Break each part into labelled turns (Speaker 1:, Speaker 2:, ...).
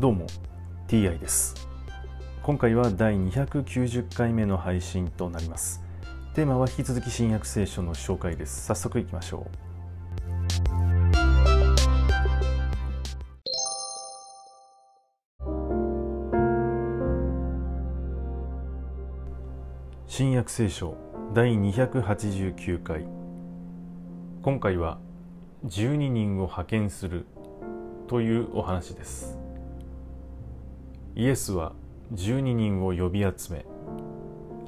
Speaker 1: どうも TI です。今回は第290回目の配信となります。テーマは引き続き新約聖書の紹介です。早速いきましょう。新約聖書第289回。今回は12人を派遣するというお話です。イエスは12人を呼び集め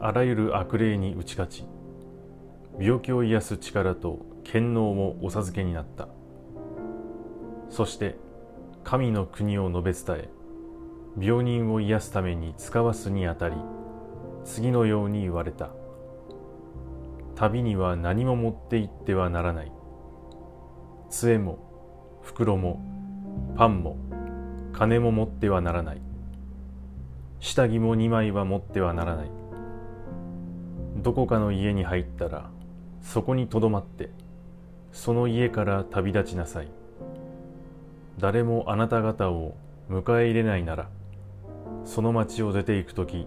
Speaker 1: あらゆる悪霊に打ち勝ち病気を癒す力と権能もお授けになった。そして神の国を述べ伝え病人を癒すために使わすにあたり次のように言われた。旅には何も持って行ってはならない。杖も袋もパンも金も持ってはならない。下着も2枚は持ってはならない。どこかの家に入ったらそこにとどまってその家から旅立ちなさい。誰もあなた方を迎え入れないならその町を出て行く時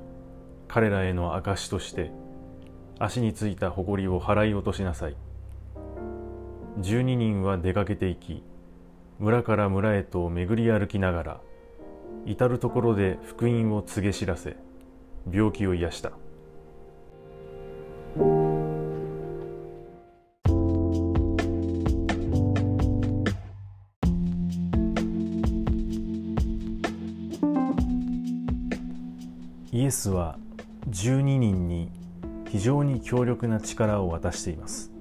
Speaker 1: 彼らへの証として足についた埃を払い落としなさい。12人は出かけていき村から村へと巡り歩きながら至る所で福音を告げ知らせ病気を癒した。イエスは12人に非常に強力な力を渡しています。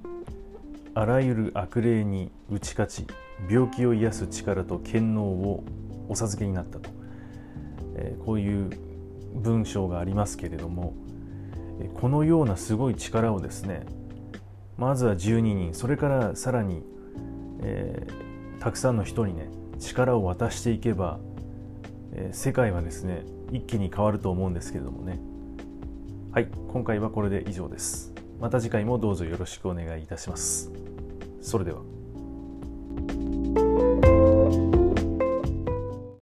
Speaker 1: あらゆる悪霊に打ち勝ち病気を癒す力と権能をお授けになったと、え、こういう文章がありますけれどもこのようなすごい力をですねまずは12人それからさらに、えー、たくさんの人にね力を渡していけば、えー、世界はですね一気に変わると思うんですけれどもね。はい今回はこれで以上です。また次回もどうぞよろしくお願いいたします。それでは。